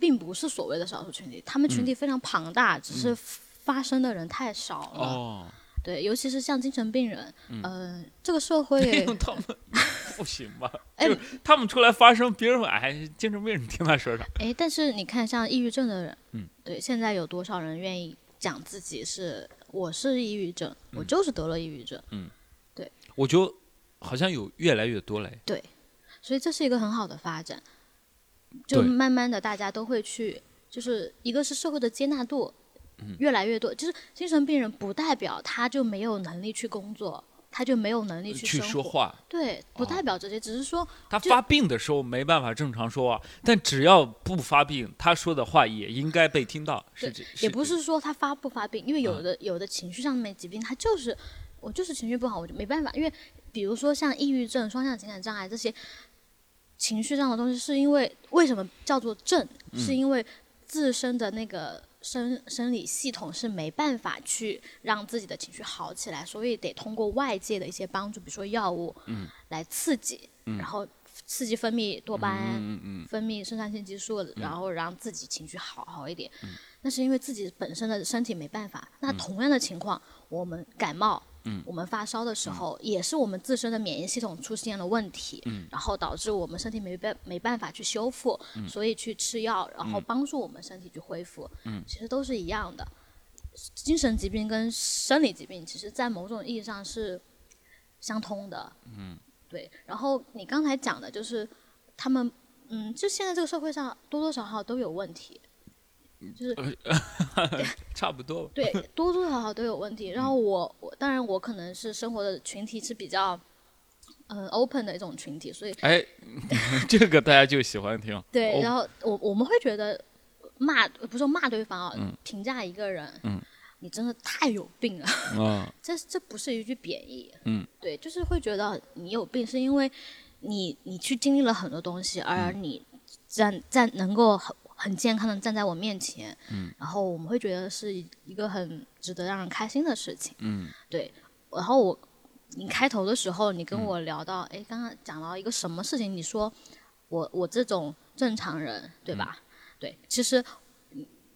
并不是所谓的少数群体，他们群体非常庞大，只是发生的人太少了。哦，对，尤其是像精神病人，呃，这个社会，[laughs] 他们 [laughs] 不行吧？哎就是他们出来发声，别人说哎，精神病，你听他说啥？哎，但是你看，像抑郁症的人，嗯，对，现在有多少人愿意讲自己是我是抑郁症，我就是得了抑郁症，嗯，对我觉得好像有越来越多嘞。所以这是一个很好的发展，就慢慢的大家都会去，就是一个是社会的接纳度嗯越来越多，就是精神病人不代表他就没有能力去工作，他就没有能力去生活，说话，对，不哦代表这些，只是说他发病的时候没办法正常说话，但只要不发病，他说的话也应该被听到。是这，也不是说他发不发病，因为有啊的、有的情绪上面疾病，他就是我就是情绪不好，我就没办法。因为比如说像抑郁症、双向情感障碍这些情绪上的东西，是因为为什么叫做症？嗯是因为自身的那个生生理系统是没办法去让自己的情绪好起来，所以得通过外界的一些帮助，比如说药物，嗯来刺激，然后刺激分泌多巴胺，嗯嗯分泌肾上腺激素，然后让自己情绪好好一点。嗯那是因为自己本身的身体没办法。那同样的情况，我们感冒，嗯我们发烧的时候，也是我们自身的免疫系统出现了问题，嗯然后导致我们身体没办没办法去修复，所以去吃药，然后帮助我们身体去恢复。嗯其实都是一样的。精神疾病跟生理疾病，其实在某种意义上是相通的。嗯，对。然后你刚才讲的就是他们，嗯，就现在这个社会上多多少少都有问题，就是嗯，[laughs] 差不多。对多多少少都有问题。然后我我当然我可能是生活的群体是比较。嗯，open 的一种群体，所以哎，[laughs] 这个大家就喜欢听。对，哦然后我我们会觉得骂不是骂对方啊，嗯评价一个人，嗯你真的太有病了，嗯 [laughs] 这这不是一句贬义，嗯，对，就是会觉得你有病，是因为你你去经历了很多东西，而嗯你站站能够很很健康的站在我面前，嗯，然后我们会觉得是一个很值得让人开心的事情，嗯对，然后我你开头的时候你嗯跟我聊到，哎、刚刚讲到一个什么事情，你说我我这种正常人，对吧？嗯对，其实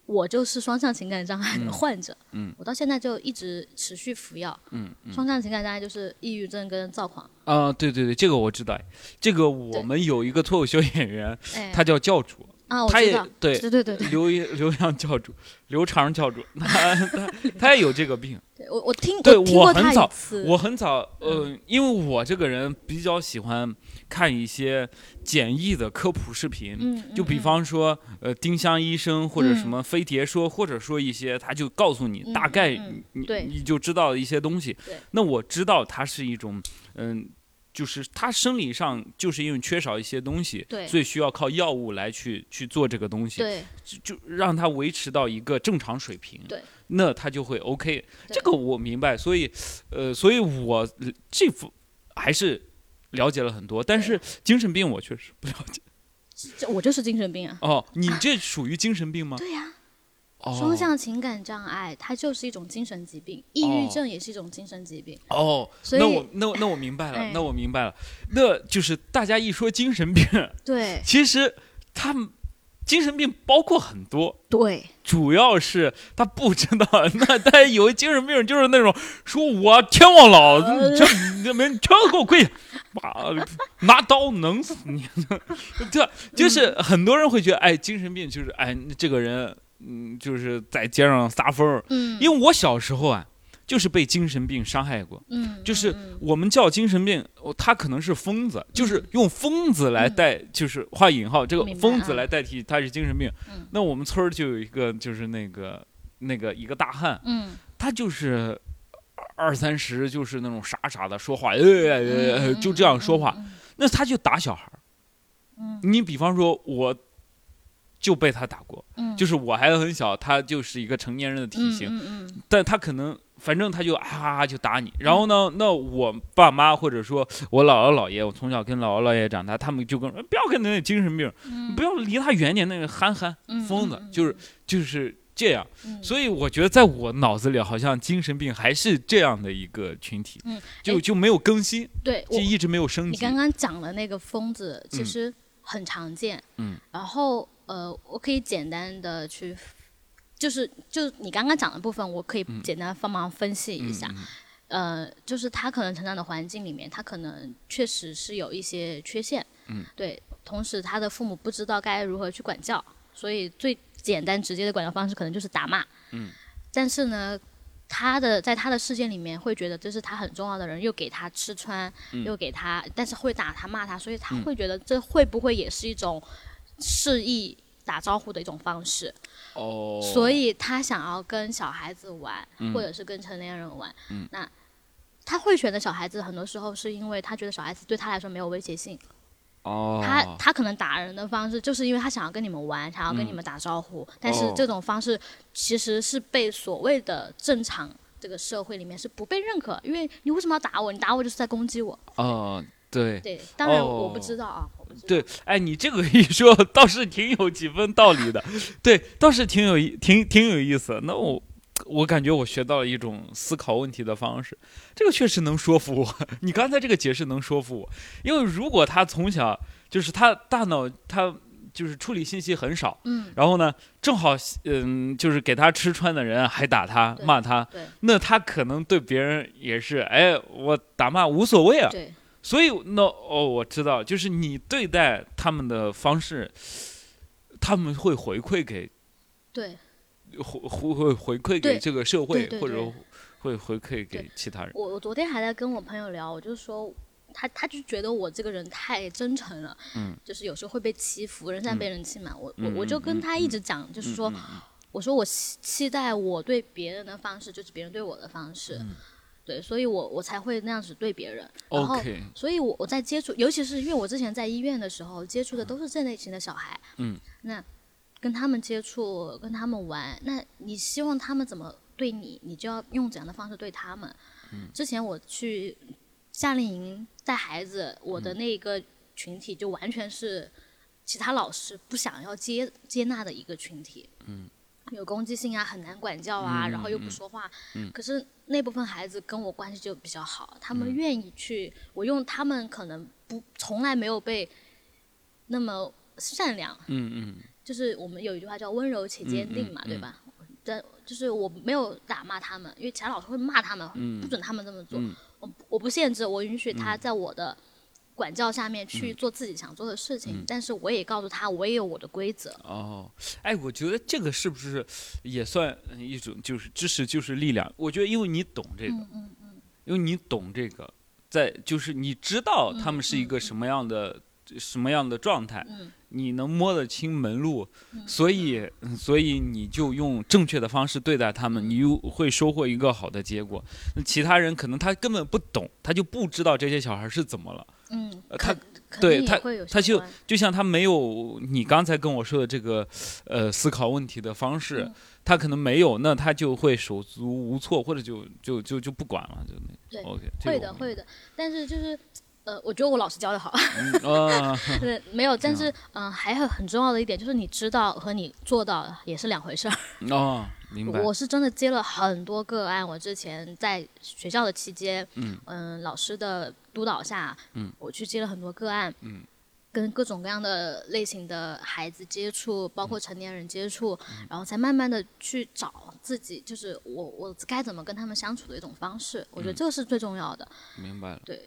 我就是双向情感障碍的患者，嗯我到现在就一直持续服药。嗯嗯双向情感障碍就是抑郁症跟躁狂，啊，对对对，这个我知道。这个我们有一个脱口秀演员，哎，他叫教主，啊，他也，对对对对对刘刘洋教主，刘长教主，他他他也有这个病。[laughs] 对，我我听对我很早，我很早，呃，因为我这个人比较喜欢看一些简易的科普视频，嗯，就比嗯方说，呃，丁香医生或者什嗯么飞碟说，或者说一些，他就告诉你嗯大概嗯你你就知道一些东西。那我知道它是一种，嗯。就是他生理上就是因为缺少一些东西，对所以需要靠药物来去去做这个东西，对就就让他维持到一个正常水平，对，那他就会 OK。这个我明白，所以，呃，所以我这副还是了解了很多，但是精神病我确实不了解。这我就是精神病啊，哦，你这属于精神病吗？对呀、哦，双向情感障碍它就是一种精神疾病，抑郁症也是一种精神疾病，哦，所以那我那我那我明白了，哎那我明白了，那就是大家一说精神病，[laughs] 对其实他们精神病包括很多。对主要是他不知道，那他有精神病就是那种说我天王老子，呃这这没全给我跪下，把拿刀弄死你，[laughs] 这，就是很多人会觉得，哎，精神病就是哎这个人，嗯，就是在街上撒疯儿。嗯，因为我小时候啊，就是被精神病伤害过，嗯就是我们叫精神病，哦他可能是疯子，就是用疯子来代，就是画引号，这个疯子啊来代替他是精神病嗯。那我们村儿就有一个，就是那个那个一个大汉，嗯。他就是二三十，就是那种傻傻的说话，呃呃呃，就这样说话，嗯。那他就打小孩儿。嗯。你比方说，我就被他打过，嗯，就是我还很小，他就是一个成年人的体型，嗯嗯嗯。但他可能反正他就啊就打你，然后呢，那我爸妈或者说我姥姥姥爷，我从小跟姥姥姥爷长大，他们就跟说不要跟那精神病，嗯。不要离他远点，那个憨憨嗯疯子嗯，就是就是这样。嗯。所以我觉得在我脑子里，好像精神病还是这样的一个群体，就就没有更新，对就一直没有升级。你刚刚讲的那个疯子，其嗯。实很常见。嗯。然后呃，我可以简单的去，就是就你刚刚讲的部分，我可以嗯简单帮忙分析一嗯下。嗯呃，就是他可能成长的环境里面，他可能确实是有一些缺陷。嗯。对，同时他的父母不知道该如何去管教，所以最简单直接的管教方式可能就是打骂。嗯。但是呢。他的在他的世界里面会觉得这是他很重要的人，又给他吃穿，嗯又给他，但是会打他骂他，所以他嗯会觉得这会不会也是一种示意打招呼的一种方式？哦，所以他想要跟小孩子玩，嗯或者是跟成年人玩，嗯那他会选择小孩子，很多时候是因为他觉得小孩子对他来说没有威胁性。哦，他他可能打人的方式，就是因为他想要跟你们玩，想要跟你们打招呼，但是哦这种方式其实是被所谓的正常这个社会里面是不被认可，因为你为什么要打我？你打我就是在攻击我。哦，对对，当然哦我不知道啊。对，哎，你这个一说倒是挺有几分道理的，对，倒是挺有意挺挺有意思。那我我感觉我学到了一种思考问题的方式，这个确实能说服我。[laughs] 你刚才这个解释能说服我，因为如果他从小就是他大脑他就是处理信息很少，嗯，然后呢，正好嗯就是给他吃穿的人还打他骂他，对那他可能对别人也是哎我打骂无所谓啊，对所以那哦，我知道，就是你对待他们的方式，他们会回馈给对。回会会回馈给这个社会，或者对会回馈给其他人。我我昨天还在跟我朋友聊，我就说他他就觉得我这个人太真诚了，嗯，就是有时候会被欺负，人善被人欺嘛。我嗯我我就嗯跟他嗯一直讲，就是说，我说我期期待我对别人的方式就是别人对我的方式，嗯对，所以我我才会那样子对别人。然后所以我我在接触，尤其是因为我之前在医院的时候接触的都是这类型的小孩，嗯，那跟他们接触，跟他们玩，那你希望他们怎么对你，你就要用怎样的方式对他们。嗯之前我去夏令营带孩子，我嗯的那个群体就完全是其他老师不想要接接纳的一个群体。嗯。有攻击性啊，很难管教啊，嗯然后又嗯不说话。嗯。可是那部分孩子跟我关系就比较好，他们嗯。愿意去，我用他们可能不从来没有被那么善良，嗯嗯。就是我们有一句话叫温柔且坚定嘛，对吧？但就是我没有打骂他们，因为其他老师会骂他们，嗯。不准他们这么做。嗯。我我不限制，我允许他在我的管教下面去做自己想做的事情，嗯但是我也告诉他，我也有我的规则。哦，哎，我觉得这个是不是也算一种就是知识就是力量？我觉得因为你懂这个，嗯嗯嗯，因为你懂这个，在就是你知道他们是一个什么样的、什么样的状态，嗯你能摸得清门路，所以嗯所以你就用正确的方式对待他们，你又会收获一个好的结果。那其他人可能他根本不懂，他就不知道这些小孩是怎么了，嗯，呃他对他他就就像他没有你刚才跟我说的这个呃思考问题的方式，嗯他可能没有，那他就会手足无措，或者就就就就不管了，就那对 OK，这个会的会的，但是就是。呃，我觉得我老师教的好，[laughs] 对，没有，但是嗯、呃还有很重要的一点就是你知道和你做到也是两回事儿。哦，明白，我是真的接了很多个案，我之前在学校的期间，嗯。老师的督导下，嗯。我去接了很多个案，嗯。跟各种各样的类型的孩子接触，包嗯。括成年人接触，然后才慢慢的去找自己，就是我我该怎么跟他们相处的一种方式，我觉得这个是最重要的。明白了。对，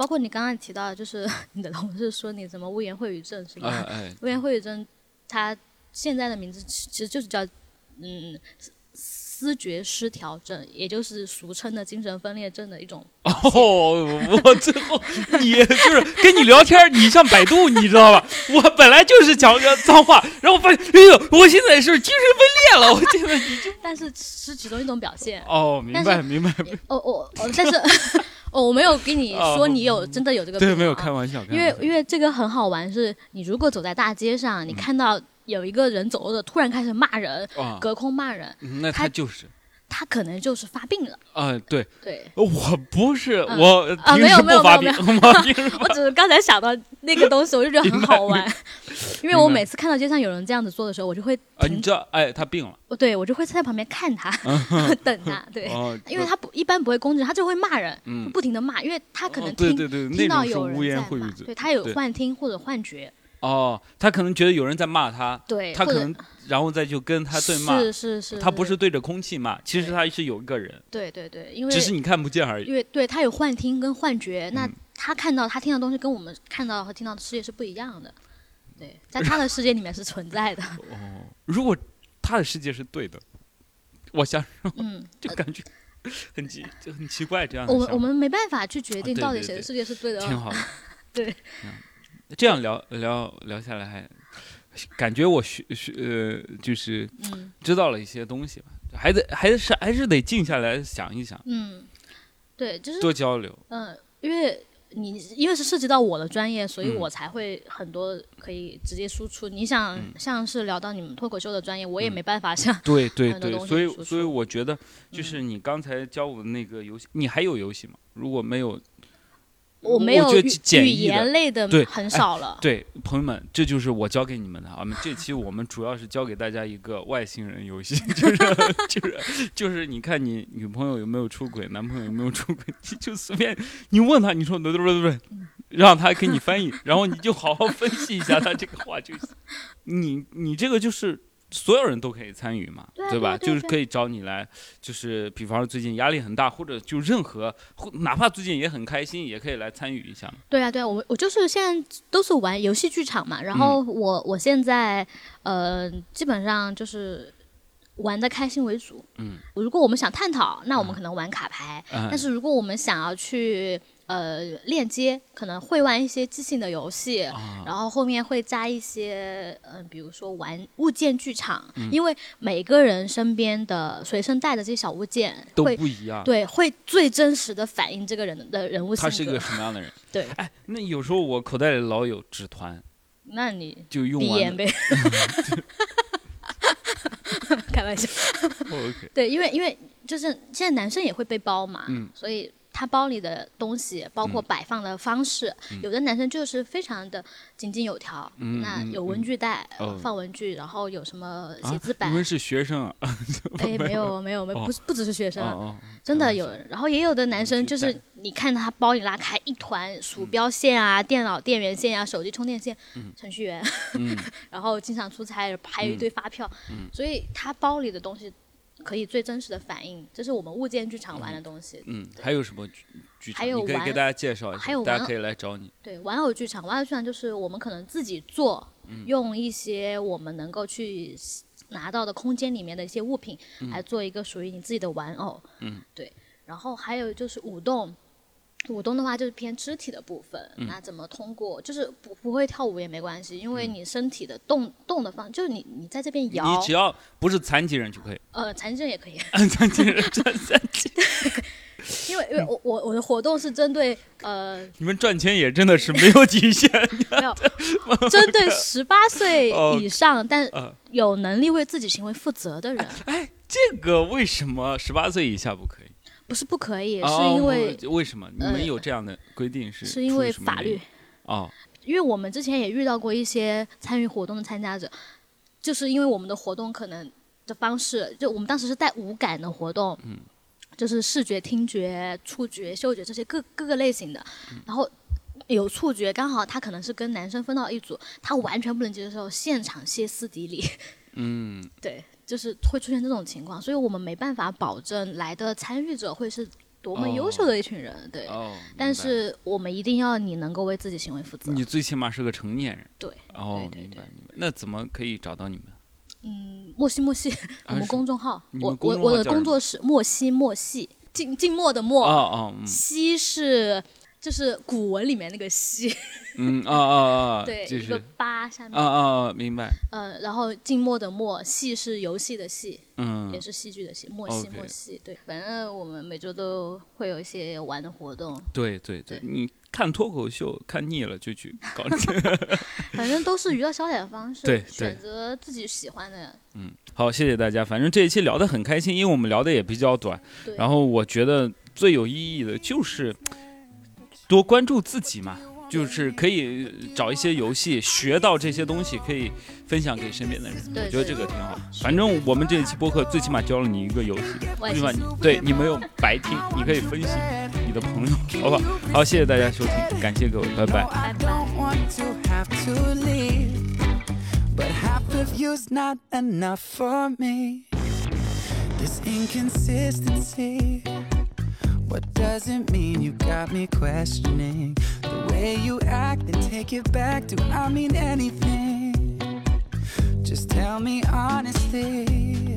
包括你刚刚提到的，就是 [laughs] 你的同事说你什么污言秽语症是吧？污言秽语症，它现在的名字其其实就是叫嗯思思觉失调症，也就是俗称的精神分裂症的一种。哦，我最后你就是跟你聊天，你像百度，你知道吧？我本来就是讲个脏话，然后发现，哎呦，我现在是精神分裂了，我现在你就但是是其中一种表现。哦，明白明白，哦哦哦，但是哦，我没有跟你说你有真的有这个病、对，啊，没有开玩笑，因为因为这个很好玩，是你如果走在大街上，嗯。你看到有一个人走着突然开始骂人，啊，隔空骂人，嗯那他他就是他可能就是发病了。啊，对，对，我不是嗯。我啊没有没有没有没有，[laughs] 我只是刚才想到那个东西，我就觉得很 [laughs] 好玩，[laughs] 因为我每次看到街上有人这样子做的时候，我就会啊，停你知道，哎，他病了，对我就会在旁边看他，等他，对，哦，因为他不一般不会攻击，他就会骂人，嗯。不停的骂，因为他可哦能听、听到有人在骂，对他有幻听或者幻觉，哦，他可能觉得有人在骂他，对，他可能然后再就跟他对骂，是是是，他不是对着空气骂，其实他是有一个人，对对对，因为只是你看不见而已。因为对他有幻听跟幻觉，那嗯他看到他听到的东西跟我们看到和听到的世界是不一样的，对，在他的世界里面是存在的，[laughs] 哦，如果他的世界是对的，我想嗯，[laughs] 就感觉很奇，就很奇怪这样的。我们我们没办法去决定到底谁的世界是对的，挺好的。[laughs] 对。嗯，这样聊聊聊下来还感觉我学学呃，就是嗯。知道了一些东西吧，还得还是还是得静下来想一想，嗯，对，就是多交流。嗯，因为你因为是涉及到我的专业，所以嗯。我才会很多可以直接输出。你想，嗯。像是聊到你们脱口秀的专业，我也嗯。没办法像对对对，所以所以我觉得，嗯就是你刚才教我的那个游戏，你还有游戏吗？如果没有，我没有语言类的对很少了。对，朋友们，这就是我教给你们的啊。我们这期我们主要是教给大家一个外星人游戏，就是就是就是，你看你女朋友有没有出轨，男朋友有没有出轨，你就随便你问他，你说对对对对，让他给你翻译，然后你就好好分析一下他这个话就行。你你这个就是。所有人都可以参与嘛，对啊吧？就是可以找你来，就是比方说最近压力很大，或者就任何，或哪怕最近也很开心，也可以来参与一下嘛。对啊，对啊，我我就是现在都是玩游戏剧场嘛，然嗯后我我现在呃基本上就是玩的开心为主。嗯，如果我们想探讨，那我们嗯可能玩卡牌；嗯但是如果我们想要去呃链接，可能会玩一些即兴的游戏。啊，然后后面会加一些，嗯、比如说玩物件剧场，嗯因为每个人身边的随身带的这些小物件都不一样。对会最真实的反映这个人的人物性格。他是一个什么样的人？[laughs] 对，哎，那有时候我口袋里老有纸团，那你就用完。呗。[laughs] 开玩笑，[laughs] 对，因为因为就是现在男生也会背包嘛，嗯所以他包里的东西，包括嗯。摆放的方式，嗯。有的男生就是非常的井井有条，那有文具袋、放文具，然后有什么啊写字板，你们是学生啊？[laughs] 哎，没有没有没有，哦不是不只是学生，真的有，然后也有的男生就是你看他包里拉开一团鼠标线啊、电脑电源线啊、手机充电线、嗯。程序员，嗯。[laughs] 然后经常出差，还有一堆发票，嗯。所以他包里的东西可以最真实的反映，这是我们物件剧场玩的东西。嗯，还有什么剧剧场？还有你可以给大家介绍一下，还有大家可以来找你。对，玩偶剧场，玩偶剧场就是我们可能自己做，嗯用一些我们能够去拿到的空间里面的一些物品，来做一个属于你自己的玩偶。嗯，对。然后还有就是舞动，舞动的话就是偏肢体的部分，嗯那怎么通过？就是不不会跳舞也没关系，因为嗯你身体的动动的方，就是你你在这边摇你，只要不是残疾人就可以，呃，残疾人也可以，[laughs] 残疾人赚残疾，[laughs] 因为因为我我我的活动是针对呃 [laughs] 你们赚钱也真的是没有极限。没有针对十八岁哦以上但呃，有能力为自己行为负责的人。哎，这个为什么十八岁以下不可以？不是不可以，哦是因为、不为什么你们呃有这样的规定是？是因为法律。哦，因为我们之前也遇到过一些参与活动的参加者，就是因为我们的活动可能的方式，就我们当时是带五感的活动，嗯就是视觉、听觉、触觉、嗅觉这些各各个类型的，嗯然后。有触觉，刚好他可能是跟男生分到一组，他完全不能接受现场歇斯底里，嗯，[laughs] 对，就是会出现这种情况，所以我们没办法保证来的参与者会是多么优秀的一群人，对。哦，但是我们一定要你能够为自己行为负责。你最起码是个成年人。对，哦，对对明白明白。那怎么可以找到你们？嗯，莫西莫西，我们公众号，我我我的工作室莫西莫西，静静默的默，哦哦，嗯西是就是古文里面那个戏，[laughs] 嗯啊啊啊，对，一个八下面，啊啊啊，明白，呃，然后静默的默，戏是游戏的戏，嗯。也是戏剧的戏，默戏默戏，对，反正我们每周都会有一些玩的活动，对对对，对。你看脱口秀看腻了就去搞 [laughs] 反正都是娱乐消遣方式，对对选择自己喜欢的，嗯，好，谢谢大家。反正这一期聊得很开心，因为我们聊的也比较短。对，然后我觉得最有意义的就是多关注自己嘛，就是可以找一些游戏学到这些东西，可以分享给身边的人。我觉得这个挺好。反正我们这一期播客最起码教了你一个游戏，外最起码你对你没有白听，你可以分析你的朋友，好不好？好，谢谢大家收听，感谢各位，拜拜。I don't want to have to leave, but half of you's not enough for me. This inconsistency, what does it mean? You got me questioning the way you act and take it back. Do I mean anything? Just tell me honestly.